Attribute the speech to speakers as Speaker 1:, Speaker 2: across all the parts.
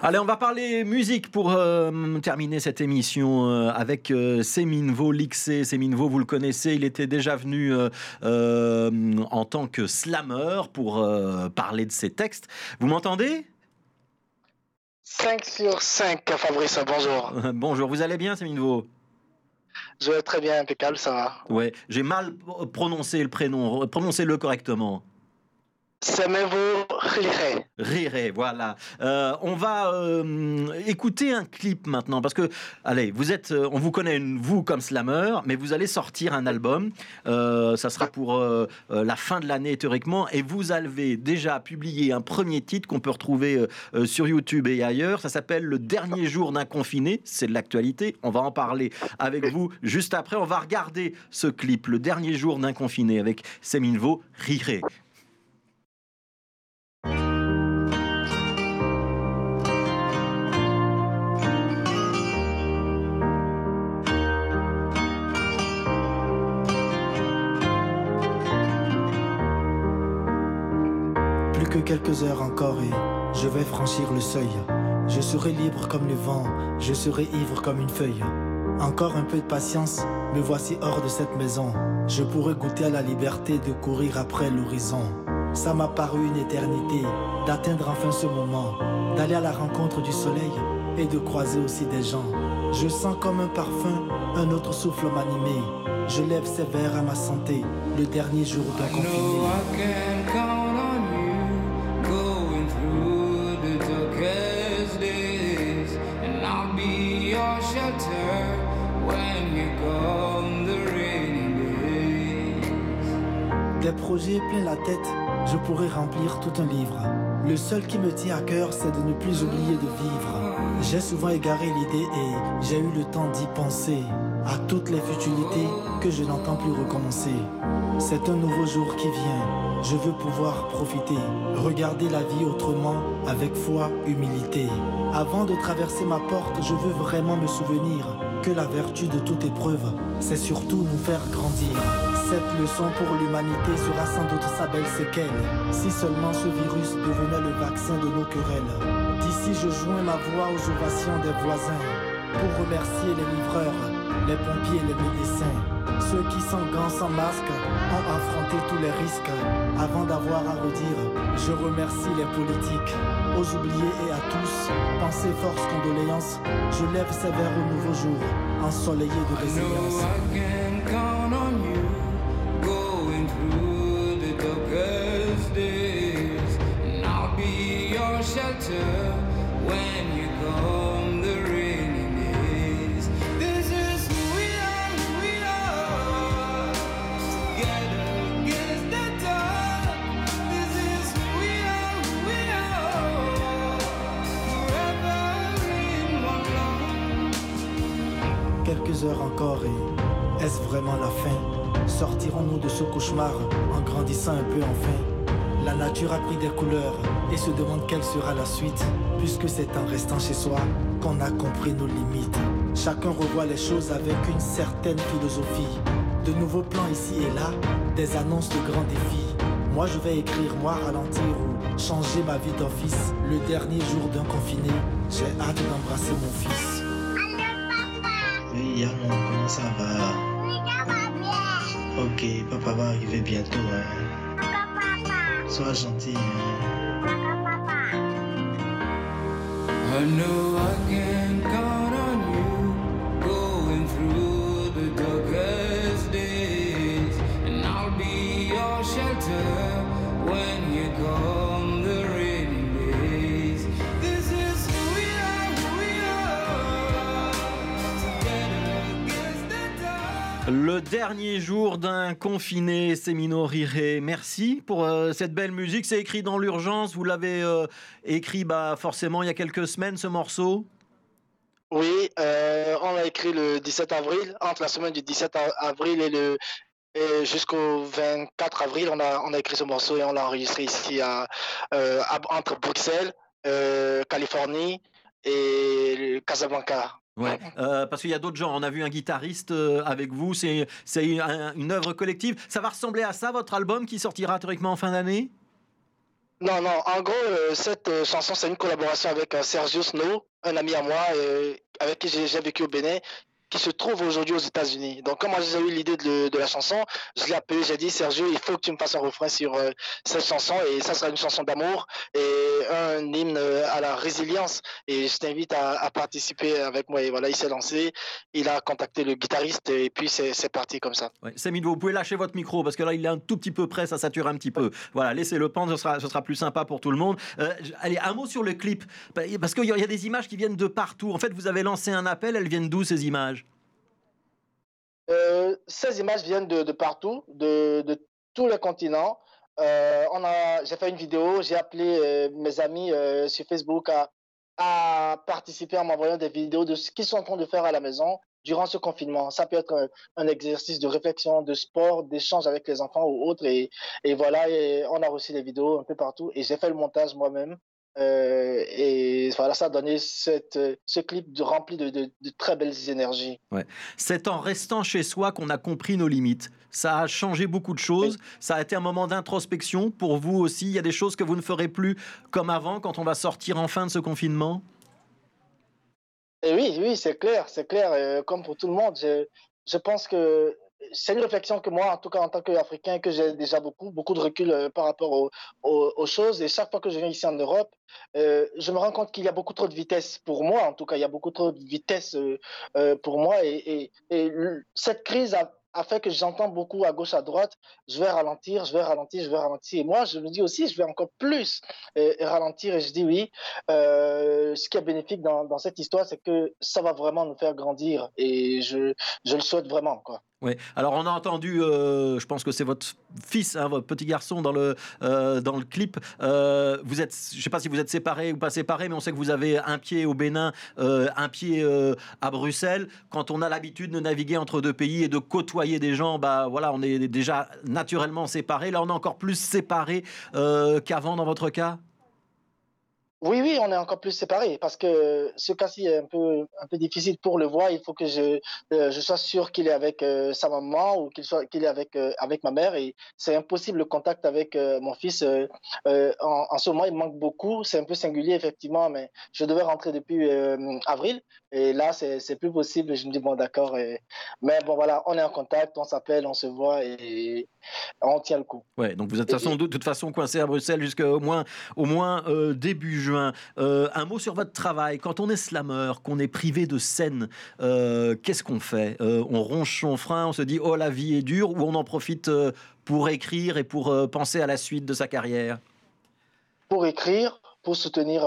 Speaker 1: Allez, on va parler musique pour euh, terminer cette émission euh, avec euh, Seminvo Lixé. Seminvo, vous le connaissez, il était déjà venu en tant que slammer pour parler de ses textes. Vous m'entendez?
Speaker 2: 5 sur 5, Fabrice, bonjour.
Speaker 1: bonjour, vous allez bien, Seminvo
Speaker 2: Je vais très bien, impeccable, ça va.
Speaker 1: Ouais, j'ai mal prononcé le prénom, prononcez-le correctement.
Speaker 2: Seminvo Riré.
Speaker 1: Riré, voilà. Euh, on va euh, écouter un clip maintenant parce que, allez, vous êtes, euh, on vous connaît vous comme slammer, mais vous allez sortir un album. ça sera pour la fin de l'année théoriquement, et vous avez déjà publié un premier titre qu'on peut retrouver sur YouTube et ailleurs. Ça s'appelle Le dernier jour d'un confiné. C'est de l'actualité. On va en parler avec vous juste après. On va regarder ce clip, Le dernier jour d'un confiné, avec Seminvo Riré.
Speaker 3: Quelques heures encore et je vais franchir le seuil. Je serai libre comme le vent, je serai ivre comme une feuille. Encore un peu de patience, me voici hors de cette maison. Je pourrais goûter à la liberté de courir après l'horizon. Ça m'a paru une éternité d'atteindre enfin ce moment, d'aller à la rencontre du soleil et de croiser aussi des gens. Je sens comme un parfum, un autre souffle m'animer. Je lève ces verres à ma santé, le dernier jour d'un confiné. Projets plein la tête, je pourrais remplir tout un livre. Le seul qui me tient à cœur, c'est de ne plus oublier de vivre. J'ai souvent égaré l'idée et j'ai eu le temps d'y penser à toutes les futilités que je n'entends plus recommencer. C'est un nouveau jour qui vient, je veux pouvoir profiter, regarder la vie autrement, avec foi, humilité. Avant de traverser ma porte, je veux vraiment me souvenir que la vertu de toute épreuve, c'est surtout nous faire grandir. Cette leçon pour l'humanité sera sans doute sa belle séquelle, si seulement ce virus devenait le vaccin de nos querelles. D'ici je joins ma voix aux ovations des voisins, pour remercier les livreurs, les pompiers, les médecins, ceux qui sans gants, sans masque, ont affronté tous les risques. Avant d'avoir à redire, je remercie les politiques, aux oubliés et à tous. Pensez, force, condoléances, je lève ces verres au nouveau jour, ensoleillé de résilience. Quelques heures encore et est-ce vraiment la fin? Sortirons-nous de ce cauchemar en grandissant un peu enfin? La nature a pris des couleurs et se demande quelle sera la suite, puisque c'est en restant chez soi qu'on a compris nos limites. Chacun revoit les choses avec une certaine philosophie. De nouveaux plans ici et là, des annonces de grands défis. Moi je vais écrire, moi ralentir ou changer ma vie d'office. Le dernier jour d'un confiné, j'ai hâte d'embrasser mon fils.
Speaker 4: Yaron, comment ça va? Ok, papa va arriver bientôt. Hein.
Speaker 5: Papa,
Speaker 4: Sois gentil. Hein.
Speaker 5: papa, papa.
Speaker 1: Le dernier jour d'un confiné, Sémino Riré. Merci pour euh, cette belle musique. C'est écrit dans l'urgence. Vous l'avez euh, écrit bah, forcément il y a quelques semaines, ce morceau.
Speaker 2: Oui, euh, on l'a écrit le 17 avril, entre la semaine du 17 a- avril et le jusqu'au 24 avril, on a, écrit ce morceau et on l'a enregistré ici à, entre Bruxelles, Californie et Casablanca.
Speaker 1: Ouais, euh, parce qu'il y a d'autres gens. On a vu un guitariste euh, avec vous. C'est c'est un- une œuvre collective. Ça va ressembler à ça, votre album qui sortira théoriquement en fin d'année?
Speaker 2: Non, non, en gros, euh, cette chanson, c'est une collaboration avec Sergio Snow, un ami à moi, avec qui j'ai j'ai vécu au Bénin, qui se trouve aujourd'hui aux États-Unis. Donc, quand moi j'ai eu l'idée de, la chanson, je l'ai appelé, j'ai dit, Sergio, il faut que tu me fasses un refrain sur euh, cette chanson, et ça sera une chanson d'amour et un hymne euh, à la résilience. Et je t'invite à, participer avec moi. Et voilà, il s'est lancé, il a contacté le guitariste, et puis c'est parti comme ça.
Speaker 1: Ouais. Vous pouvez lâcher votre micro parce que là, il est un tout petit peu près, ça sature un petit peu. Voilà, laissez-le pendre, ce sera, plus sympa pour tout le monde. Euh, allez, un mot sur le clip, parce qu'il y a des images qui viennent de partout. En fait, vous avez lancé un appel, elles viennent d'où ces images?
Speaker 2: Euh, ces images viennent de, partout, de, tous les continents. Euh, on a, j'ai fait une vidéo, j'ai appelé euh, mes amis euh, sur Facebook à, participer en m'envoyant des vidéos de ce qu'ils sont en train de faire à la maison durant ce confinement. Ça peut être un, exercice de réflexion, de sport, d'échange avec les enfants ou autres. Et, voilà, on a reçu des vidéos un peu partout. Et j'ai fait le montage moi-même. Euh, et voilà, ça a donné cette, ce clip de, rempli de, de, de très belles énergies.
Speaker 1: C'est en restant chez soi qu'on a compris nos limites. Ça a changé beaucoup de choses. Ça a été un moment d'introspection pour vous aussi. Il y a des choses que vous ne ferez plus comme avant quand on va sortir enfin de ce confinement?
Speaker 2: Et oui, oui, c'est clair, c'est clair. euh, comme pour tout le monde, je, je pense que c'est une réflexion que moi, en tout cas en tant qu'Africain, que j'ai déjà beaucoup, beaucoup de recul euh, par rapport aux, choses. Et chaque fois que je viens ici en Europe, euh, je me rends compte qu'il y a beaucoup trop de vitesse pour moi. En tout cas, il y a beaucoup trop de vitesse euh, pour moi. Et, cette crise a, fait que j'entends beaucoup à gauche, à droite. Je vais ralentir, je vais ralentir, je vais ralentir. Et moi, je me dis aussi, je vais encore plus ralentir. Et je dis oui. Ce qui est bénéfique dans, dans cette histoire, c'est que ça va vraiment nous faire grandir. Et je, je le souhaite vraiment. Quoi.
Speaker 1: Oui. Alors on a entendu, euh, je pense que c'est votre fils, hein, votre petit garçon dans le euh, dans le clip. Euh, vous êtes, je sais pas si vous êtes séparés ou pas séparés, mais on sait que vous avez un pied au Bénin, euh, un pied à Bruxelles. Quand on a l'habitude de naviguer entre deux pays et de côtoyer des gens, bah voilà, on est déjà naturellement séparés. Là, on est encore plus séparés qu'avant dans votre cas?
Speaker 2: Oui, oui, on est encore plus séparés parce que ce cas-ci est un peu, un peu difficile pour le voir. Il faut que je, euh, je sois sûr qu'il est avec euh, sa maman ou qu'il soit, qu'il est avec, euh, avec ma mère. Et c'est impossible le contact avec mon fils. en, en ce moment, il manque beaucoup. C'est un peu singulier, effectivement, mais je devais rentrer depuis avril. Et là, c'est, c'est plus possible. Je me dis, bon, d'accord. et- Mais bon, voilà, on est en contact, on s'appelle, on se voit et on tient le coup.
Speaker 1: Ouais, donc vous êtes de toute façon, de toute façon coincé à Bruxelles jusqu'au moins, au moins début juin. Euh, un mot sur votre travail. Quand on est slammer, qu'on est privé de scène, euh, qu'est-ce qu'on fait? Euh, On ronge son frein, on se dit oh la vie est dure, ou on en profite pour écrire et pour penser à la suite de sa carrière?
Speaker 2: pour écrire, pour soutenir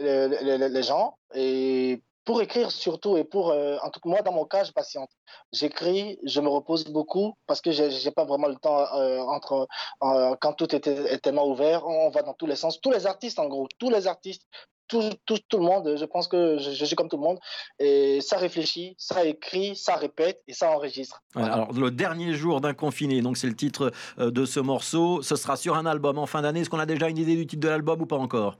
Speaker 2: les, les- les gens et pour écrire surtout et pour, euh, en tout cas moi dans mon cas, je patiente. J'écris, je me repose beaucoup parce que j'ai pas vraiment le temps euh, entre euh, quand tout était, est tellement ouvert, on va dans tous les sens. Tous les artistes en gros, tous les artistes, tout, tout, tout le monde, je pense que je, je suis comme tout le monde et ça réfléchit, ça écrit, ça répète et ça enregistre.
Speaker 1: Voilà, alors le dernier jour d'un confiné, donc c'est le titre de ce morceau. Ce sera sur un album en fin d'année. Est-ce qu'on a déjà une idée du titre de l'album ou pas encore?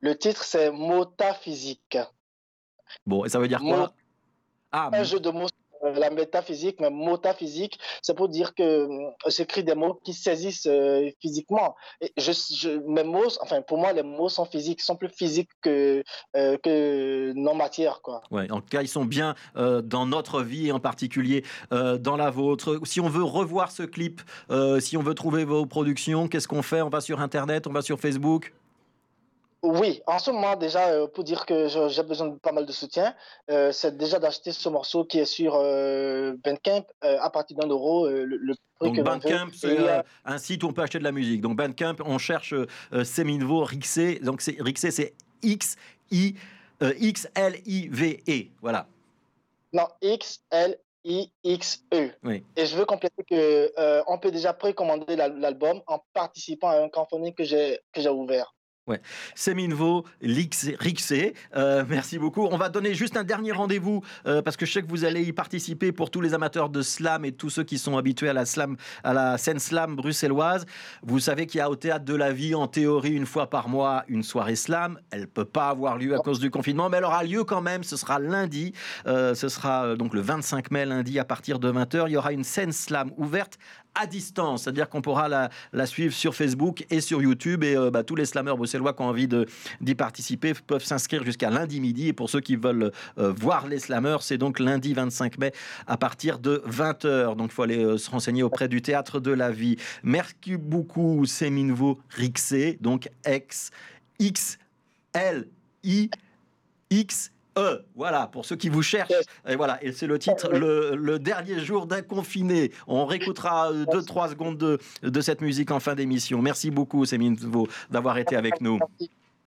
Speaker 2: Le titre c'est Motaphysique.
Speaker 1: Bon, et ça veut dire quoi Ah,
Speaker 2: un jeu de mots la métaphysique, mais motaphysique, c'est pour dire que euh, j'écris des mots qui saisissent euh, physiquement. Et je, je- mes mots, enfin pour moi, les mots sont physiques, sont plus physiques que, euh, que non matière, quoi.
Speaker 1: Ouais, en tout cas, ils sont bien euh, dans notre vie et en particulier dans la vôtre. Si on veut revoir ce clip, si on veut trouver vos productions, qu'est-ce qu'on fait? On va sur Internet, on va sur Facebook?
Speaker 2: Oui, en ce moment déjà, euh, pour dire que j'ai besoin de pas mal de soutien, euh, c'est déjà d'acheter ce morceau qui est sur euh, Bandcamp à partir d'un euro. le, le prix
Speaker 1: Donc
Speaker 2: que
Speaker 1: Bandcamp, c'est un site où on peut acheter de la musique. Donc Bandcamp, on cherche Seminvo Rixé. Donc Rixé, c'est X I X L I V E. Voilà.
Speaker 2: Non, X, L, I, X, E.
Speaker 1: Oui.
Speaker 2: Et je veux compléter que euh, on peut déjà précommander l'al- l'album en participant à un crowdfunding que j'ai que j'ai ouvert.
Speaker 1: Seminvo Lixé- Rixé. Euh, merci beaucoup. On va donner juste un dernier rendez-vous euh, parce que je sais que vous allez y participer pour tous les amateurs de slam et tous ceux qui sont habitués à la slam, à la scène slam bruxelloise. Vous savez qu'il y a au théâtre de la vie en théorie une fois par mois une soirée slam. Elle peut pas avoir lieu à cause du confinement, mais elle aura lieu quand même. Ce sera lundi. Euh, ce sera donc le 25 mai lundi à partir de 20h. Il y aura une scène slam ouverte à distance, c'est-à-dire qu'on pourra la, suivre sur Facebook et sur YouTube. Et euh, bah, tous les slammeurs bruxellois qui ont envie d'y participer peuvent s'inscrire jusqu'à lundi midi. Et pour ceux qui veulent euh, voir les slammeurs, c'est donc lundi 25 mai à partir de 20h. Donc il faut aller euh, se renseigner auprès du Théâtre de la Vie. Merci beaucoup, Seminvo Rixé, donc X, X, L, I, X, E, voilà, pour ceux qui vous cherchent. Et voilà, et c'est le titre, le, dernier jour d'un confiné. On réécoutera 2-3 secondes de, de, cette musique en fin d'émission. Merci beaucoup, Sémine, d'avoir été avec nous.